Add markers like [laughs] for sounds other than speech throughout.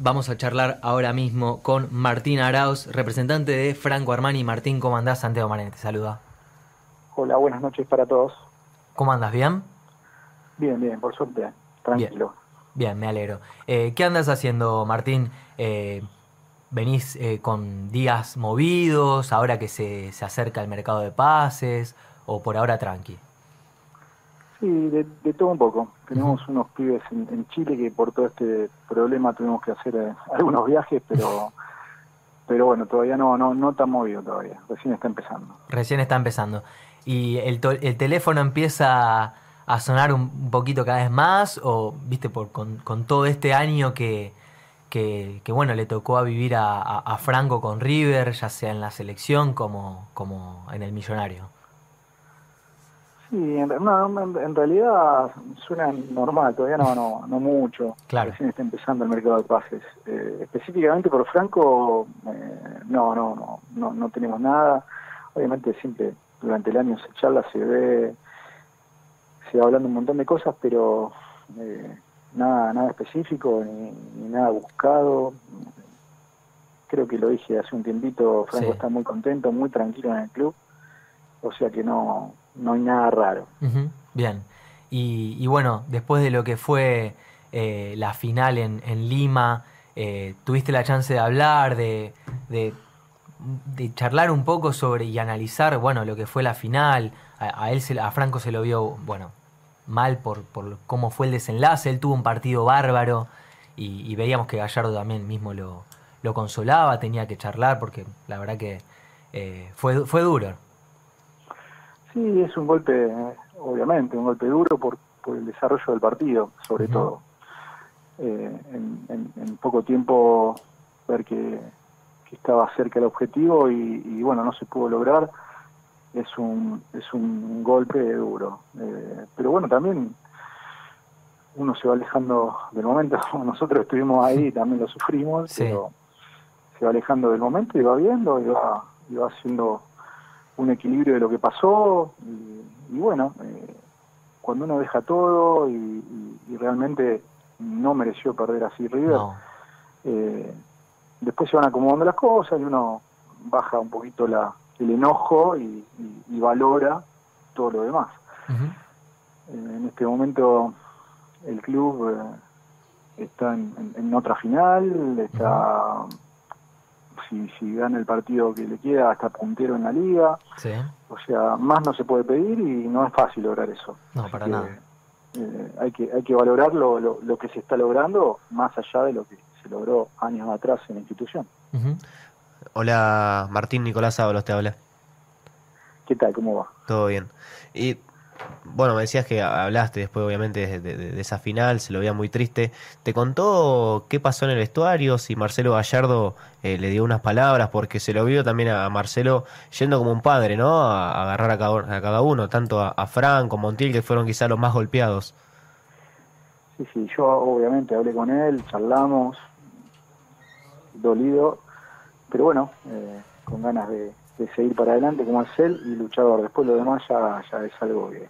Vamos a charlar ahora mismo con Martín Arauz, representante de Franco Armani. Martín, ¿cómo andás? Santiago Marén te saluda. Hola, buenas noches para todos. ¿Cómo andas? ¿Bien? Bien, bien, por suerte, tranquilo. Bien, me alegro. Eh, ¿Qué andas haciendo, Martín? Eh, ¿Venís eh, con días movidos ahora que se, se acerca el mercado de pases o por ahora tranqui? Sí, de, todo un poco. Tenemos unos pibes en, Chile que por todo este problema tuvimos que hacer eh, [laughs] algunos viajes, pero [laughs] pero bueno, todavía no, no, no está movido todavía. Recién está empezando. Recién está empezando. ¿Y el, el teléfono empieza a sonar un, poquito cada vez más? ¿O, viste, por, con, con todo este año que, que, bueno, le tocó a vivir a, a, Franco con River, ya sea en la selección como, como en el millonario? Sí, en, en, realidad suena normal, todavía no, no, no mucho. Claro. Recién está empezando el mercado de pases. Eh, específicamente por Franco, eh, no, no, no, no, no tenemos nada. Obviamente siempre durante el año se charla, se ve, se va hablando un montón de cosas, pero eh, nada, nada específico ni, nada buscado. Creo que lo dije hace un tiempito, Franco está muy contento, muy tranquilo en el club, o sea que no no hay nada raro. Bien. Y, bueno, después de lo que fue eh, la final en, en Lima, eh, tuviste la chance de hablar, de, de, charlar un poco sobre y analizar, bueno, lo que fue la final. A, él, se, a Franco se lo vio, bueno, mal por, por cómo fue el desenlace. Él tuvo un partido bárbaro y, veíamos que Gallardo también mismo lo, lo, consolaba, tenía que charlar porque la verdad que eh, fue, fue duro. Sí, es un golpe, obviamente, un golpe duro por, por el desarrollo del partido, sobre todo. Eh, en, poco tiempo ver que, estaba cerca del objetivo y, bueno, no se pudo lograr, es un, es un golpe duro. Eh, pero bueno, también uno se va alejando del momento, [laughs] nosotros estuvimos ahí y también lo sufrimos, pero se va alejando del momento y va viendo y va, y va haciendo un equilibrio de lo que pasó y, bueno, eh, cuando uno deja todo y, realmente no mereció perder así River, eh, después se van acomodando las cosas y uno baja un poquito la, el enojo y, valora todo lo demás. Eh, en este momento el club está en, otra final, está si, si gana el partido que le queda, hasta puntero en la liga. O sea, más no se puede pedir y no es fácil lograr eso. No, para nada. Eh, hay, que, hay que valorar lo, lo, que se está logrando más allá de lo que se logró años atrás en la institución. Hola, Martín Nicolás Ábalos te habla. ¿Qué tal? ¿Cómo va? Todo bien. Y bueno, me decías que hablaste después, obviamente, de, esa final, se lo veía muy triste. ¿Te contó qué pasó en el vestuario? Si Marcelo Gallardo eh, le dio unas palabras, porque se lo vio también a Marcelo yendo como un padre, ¿no? A, agarrar a cada, uno, tanto a, a Montiel, que fueron quizás los más golpeados. Sí, sí, yo obviamente hablé con él, charlamos, dolido, pero bueno, eh, con ganas de, de seguir para adelante como es él y luchador. Después lo demás ya, ya es algo que,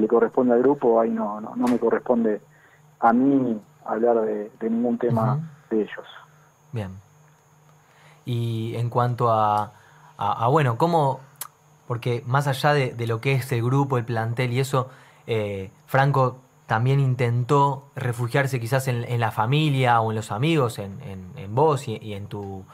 le corresponde al grupo, ahí no, no, me corresponde a mí hablar de, ningún tema de ellos. Bien. Y en cuanto a, a, bueno, ¿cómo? Porque más allá de, lo que es el grupo, el plantel y eso, eh, Franco también intentó refugiarse quizás en, la familia o en los amigos, en, en, vos y, en tu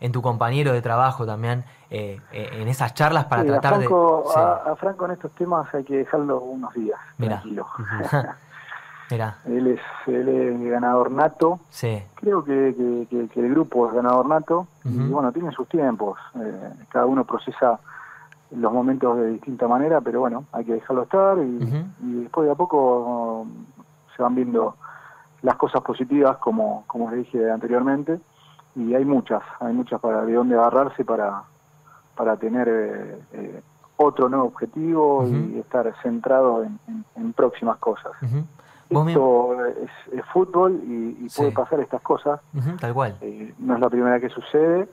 en tu compañero de trabajo también, eh, eh, en esas charlas para tratar de... A, Franco en estos temas hay que dejarlo unos días, tranquilo. [laughs] [laughs] Mira. él, es, él es ganador nato. Sí. Creo que, que, el grupo es ganador nato. Y bueno, tiene sus tiempos. Eh, cada uno procesa los momentos de distinta manera, pero bueno, hay que dejarlo estar y, y después de a poco se van viendo las cosas positivas, como, como les dije anteriormente y hay muchas, hay muchas para de dónde agarrarse para, para tener eh, eh, otro nuevo objetivo y estar centrado en, próximas cosas. Esto es, fútbol y, puede pasar estas cosas. tal cual. Eh, no es la primera que sucede.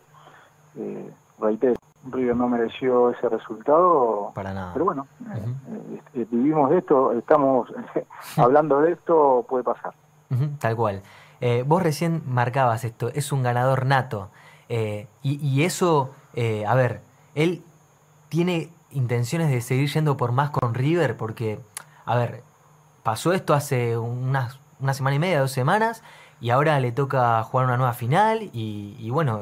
Eh, reitero, River no mereció ese resultado. Para nada. Pero bueno, vivimos de esto, estamos [laughs] hablando de esto, puede pasar. tal cual. Eh, vos recién marcabas esto, es un ganador nato. Eh, y, y, eso, eh, a ver, él tiene intenciones de seguir yendo por más con River, porque, a ver, pasó esto hace una semana y media, dos semanas, y ahora le toca jugar una nueva final, y, y bueno,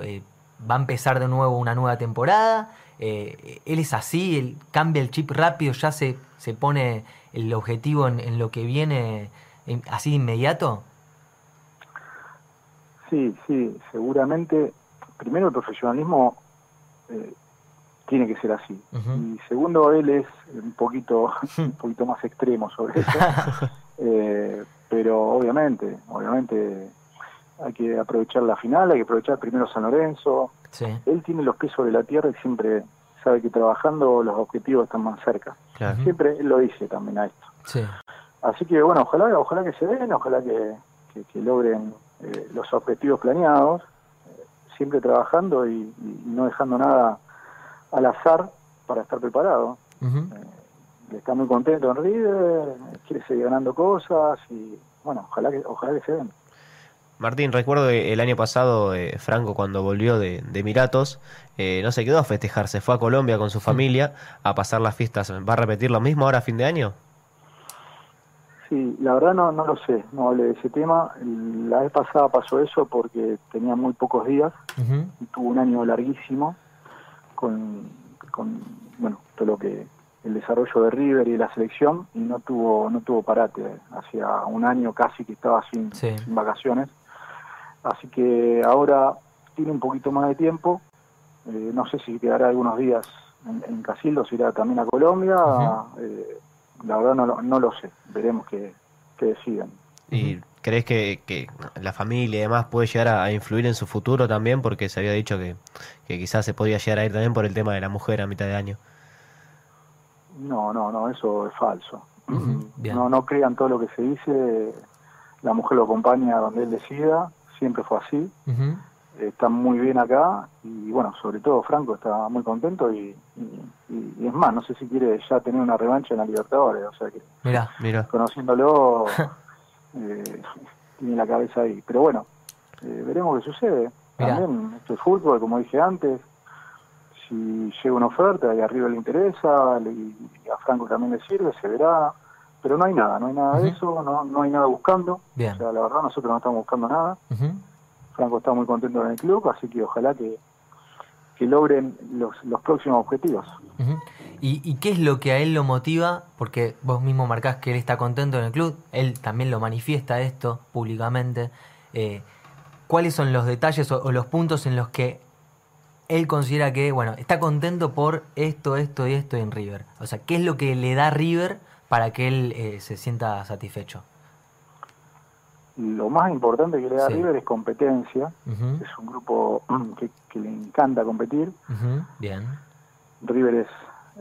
va a empezar de nuevo una nueva temporada. él es así, él cambia el chip rápido, ya se, se pone el objetivo en, lo que viene así inmediato. Sí, sí, seguramente. Primero, el profesionalismo eh, tiene que ser así. Y segundo, él es un poquito, [laughs] un poquito más extremo sobre eso. [laughs] eh, pero obviamente, obviamente hay que aprovechar la final, hay que aprovechar primero San Lorenzo. Sí. Él tiene los pies sobre la tierra y siempre sabe que trabajando los objetivos están más cerca. Claro. Siempre él lo dice también a esto. Sí. Así que bueno, ojalá, ojalá que se den, ojalá que, que, que logren eh, los objetivos planeados, eh, siempre trabajando y, y, no dejando nada al azar para estar preparado. Uh -huh. eh, está muy contento en River, quiere seguir ganando cosas y bueno, ojalá que, ojalá que se den. Martín, recuerdo el año pasado, eh, Franco, cuando volvió de, de Miratos, eh, no se quedó a festejar, se fue a Colombia con su familia a pasar las fiestas. ¿Va a repetir lo mismo ahora a fin de año? Sí, la verdad no, no lo sé, no hablé de ese tema. La vez pasada pasó eso porque tenía muy pocos días Uh -huh. y tuvo un año larguísimo con, con bueno, todo lo que el desarrollo de River y de la selección y no tuvo no tuvo parate. Hacía un año casi que estaba sin, Sí. sin vacaciones. Así que ahora tiene un poquito más de tiempo. Eh, no sé si quedará algunos días en, en Casildo, si irá también a Colombia. Eh, la verdad no, lo- no lo sé. Veremos qué, qué deciden. ¿Y crees que, que la familia y demás puede llegar a, a influir en su futuro también? Porque se había dicho que, que quizás se podía llegar a ir también por el tema de la mujer a mitad de año. No, no, no, eso es falso. Bien. No, no crean todo lo que se dice. La mujer lo acompaña donde él decida. Siempre fue así. Uh -huh. Está muy bien acá y bueno, sobre todo Franco está muy contento y, y, y es más, no sé si quiere ya tener una revancha en la Libertadores, o sea que Mirá. Mira, conociéndolo [laughs] eh, [laughs] tiene la cabeza ahí. Pero bueno, eh, veremos qué sucede. Mirá. También esto es fútbol, como dije antes. Si llega una oferta y arriba le interesa le- y a Franco también le sirve, se verá. Pero no hay nada, no hay nada de eso, no, no hay nada buscando. Bien. O sea, la verdad nosotros no estamos buscando nada. Uh -huh. Franco está muy contento en el club, así que ojalá que, que logren los, los próximos objetivos. ¿Y, ¿Y qué es lo que a él lo motiva? Porque vos mismo marcás que él está contento en el club, él también lo manifiesta esto públicamente. Eh, ¿Cuáles son los detalles o, o los puntos en los que él considera que, bueno, está contento por esto, esto y esto en River? O sea, ¿qué es lo que le da River para que él eh, se sienta satisfecho? Lo más importante que le da Sí. River es competencia. Uh -huh. Es un grupo que, que le encanta competir. Uh -huh. Bien. River es,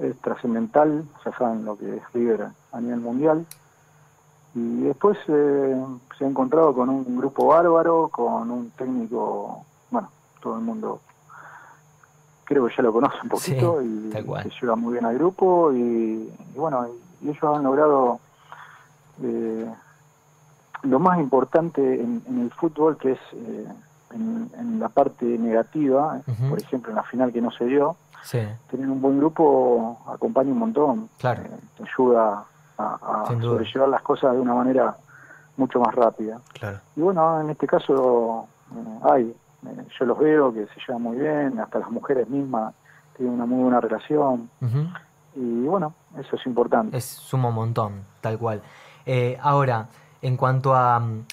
es trascendental, ya saben lo que es River a nivel mundial. Y después eh, se ha encontrado con un grupo bárbaro, con un técnico, bueno, todo el mundo creo que ya lo conoce un poquito Sí, y que lleva muy bien al grupo y, y bueno, y, y ellos han logrado eh, lo más importante en, en el fútbol que es eh, en, en la parte negativa, por ejemplo en la final que no se dio, Sí, tener un buen grupo acompaña un montón, Claro. eh, te ayuda a, a sobrellevar las cosas de una manera mucho más rápida. claro. Y bueno, en este caso eh, hay, yo los veo que se llevan muy bien, hasta las mujeres mismas tienen una muy buena relación uh -huh. y bueno, eso es importante. es sumo un montón, tal cual. Eh, ahora, en cuanto a... mm,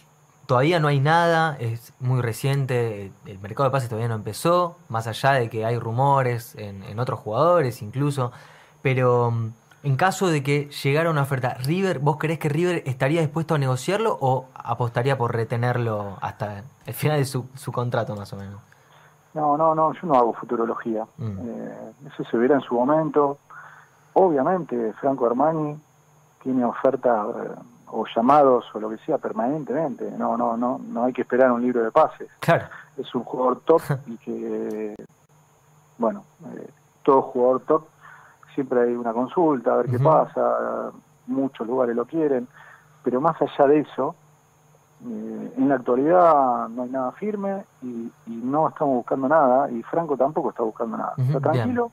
Todavía no hay nada, es muy reciente, el mercado de pases todavía no empezó, más allá de que hay rumores en, en otros jugadores incluso, pero mm, en caso de que llegara una oferta, River, ¿vos creés que River estaría dispuesto a negociarlo o apostaría por retenerlo hasta el final de su, su contrato más o menos? No, no, no, yo no hago futurología. Mm. Eh, eso se verá en su momento. Obviamente, Franco Armani tiene ofertas eh, o llamados o lo que sea permanentemente. No, no, no, no hay que esperar un libro de pases. Claro, Es un jugador top [laughs] y que, bueno, eh, todo jugador top siempre hay una consulta a ver qué pasa. Muchos lugares lo quieren, pero más allá de eso, Eh, en la actualidad no hay nada firme y, y no estamos buscando nada y Franco tampoco está buscando nada. Está tranquilo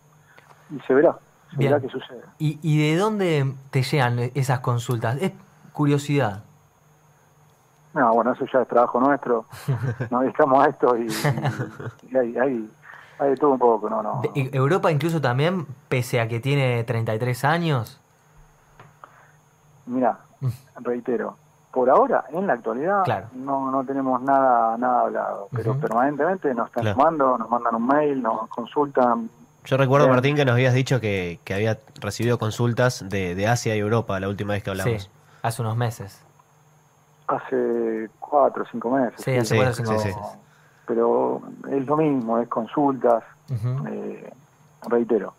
y se verá, se verá qué sucede. ¿Y, y de dónde te llegan esas consultas? Es curiosidad. No, bueno, eso ya es trabajo nuestro. [laughs] Nos dedicamos a esto y, y- [laughs] y hay, hay, hay de todo un poco, no, no. Europa incluso también, pese a que tiene 33 años. Mira, Mm. reitero, por ahora, en la actualidad, Claro. no, no tenemos nada nada hablado, pero permanentemente nos están Claro. llamando, nos mandan un mail, nos consultan. Yo recuerdo, Bien. Martín, que nos habías dicho que, que había recibido consultas de, de Asia y Europa la última vez que hablamos. Sí, hace unos meses. Hace cuatro o cinco meses. Sí, hace Sí, cuatro o cinco sí, sí. meses. Pero es lo mismo, es consultas. Eh, reitero,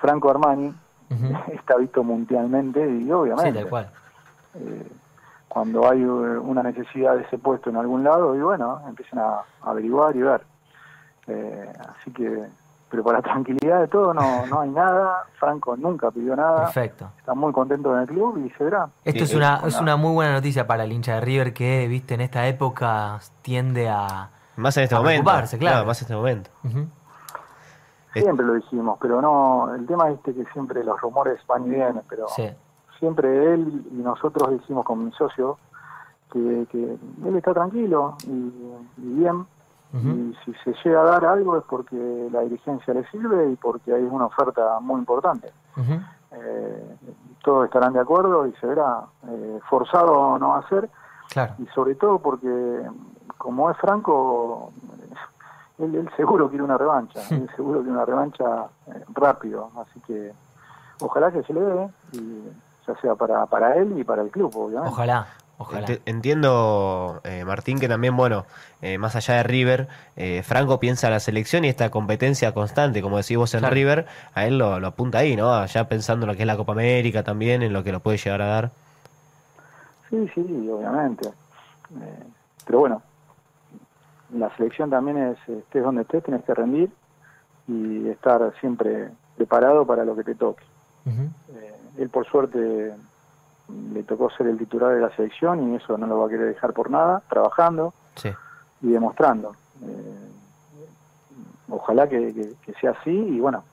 Franco Armani [laughs] está visto mundialmente y Sí, obviamente tal cual. eh, cuando hay eh, una necesidad de ese puesto en algún lado y bueno, empiezan a, a averiguar y ver. Eh, así que, pero para tranquilidad de todo no, no hay nada, Franco nunca pidió nada, Perfecto. está muy contento en el club y se verá. Esto es una, es una- muy buena noticia para el hincha de River que, viste, en esta época tiende a... Más en este A momento. preocuparse, claro. Más en este momento. Siempre lo dijimos, pero no, el tema este que siempre los rumores van y vienen, pero Sí, siempre él y nosotros decimos con mi socio que, que él está tranquilo y, y bien y si se llega a dar algo es porque la dirigencia le sirve y porque hay una oferta muy importante. Eh, todos estarán de acuerdo y se verá eh, forzado no va a ser. Claro. y sobre todo porque como es Franco eh, él, él seguro quiere una revancha él seguro quiere una revancha eh, rápido. Así que ojalá que se le dé y ya sea para, para él y para el club obviamente. Ojalá, ojalá. Ent- Entiendo, eh, Martín, que también, bueno, eh, más allá de River, eh, Franco piensa en la selección y esta competencia constante, como decís vos en Claro. River, a él lo, lo apunta ahí, ¿no? Ya pensando en lo que es la Copa América también, en lo que lo puede llegar a dar. Sí, sí, obviamente. Eh, pero bueno, la selección también es, estés donde estés, tienes que rendir y estar siempre preparado para lo que te toque. Eh, él por suerte le tocó ser el titular de la selección y eso no lo va a querer dejar por nada, trabajando Sí. y demostrando. Eh, ojalá que, que- que sea así y bueno,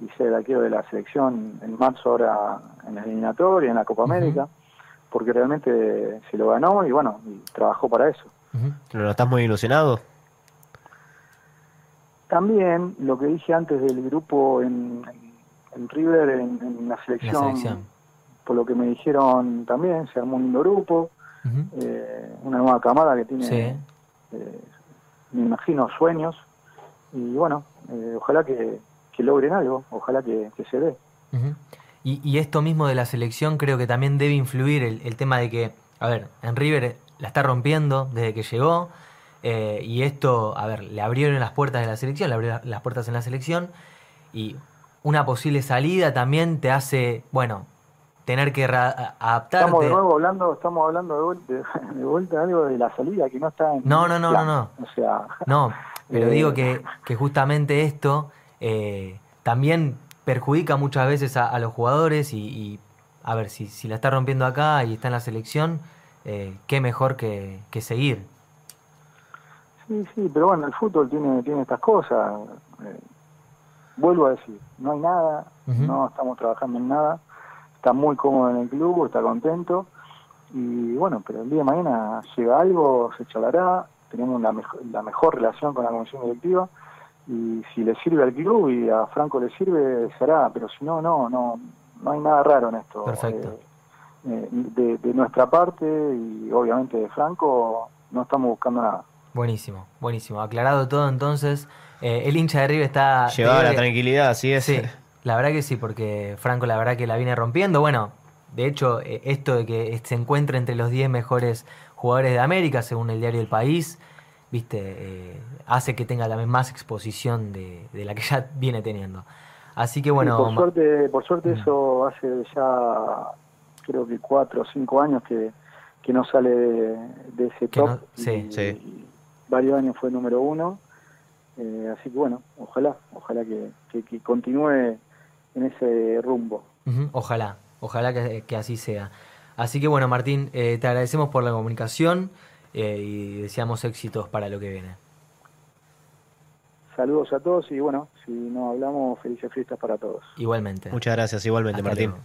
y sea el arquero de la selección en marzo ahora en la eliminatoria, en la Copa. América, porque realmente se lo ganó y bueno, y trabajó para eso. ujú. ¿Lo estás muy ilusionado? También lo que dije antes del grupo en, River, en, en la, selección, selección. Por lo que me dijeron también, se armó un lindo grupo, eh, una nueva camada que tiene, Sí. eh, me imagino, sueños, y bueno, eh, ojalá que, que logren algo, ojalá que, que se dé. Y, y esto mismo de la selección creo que también debe influir el, el tema de que, a ver, en River la está rompiendo desde que llegó y esto, a ver, le abrieron las puertas de la selección, le abrieron las puertas en la selección y una posible salida también te hace, bueno, tener que adaptarte. Estamos de nuevo hablando, estamos hablando de, vuel- [laughs] de, vuelta algo de la salida que no está en No, no, no, plan. no, O sea, No, pero Eh, digo que, que justamente esto eh, también perjudica muchas veces a, a los jugadores y, y, a ver, si, si la está rompiendo acá y está en la selección, eh, qué mejor que, que seguir. Sí, sí, pero bueno, el fútbol tiene, tiene estas cosas. Eh, vuelvo a decir, no hay nada, no estamos trabajando en nada. Está muy cómodo en el club, está contento. Y bueno, pero el día de mañana llega algo, se charlará, tenemos la, mejo- la mejor relación con la comisión directiva. Y si le sirve al club y a Franco le sirve, será, pero si no, no, no, no hay nada raro en esto. Perfecto. Eh, eh, de, de nuestra parte y obviamente de Franco, no estamos buscando nada. Buenísimo, buenísimo. Aclarado todo entonces. eh, el hincha de River está... Llevaba la tranquilidad, así es. Sí, [laughs] la verdad que sí, porque Franco la verdad que la viene rompiendo. Bueno, de hecho, eh, esto de que se encuentre entre los 10 mejores jugadores de América, según el diario El País, viste, eh, hace que tenga también más exposición de, de la que ya viene teniendo. Así que bueno, Sí, por suerte, por suerte Mm. eso hace ya creo que cuatro o cinco años que, que no sale de, de ese top. no- sí. y, Sí. y varios años fue número uno. Eh, así que bueno, ojalá, ojalá que, que, que continúe en ese rumbo. ojalá, ojalá que, que así sea. Así que bueno, Martín, eh, te agradecemos por la comunicación eh, y deseamos éxitos para lo que viene. Saludos a todos y bueno, si no hablamos, felices fiestas para todos. Igualmente. Muchas gracias, igualmente, Hasta Martín. luego.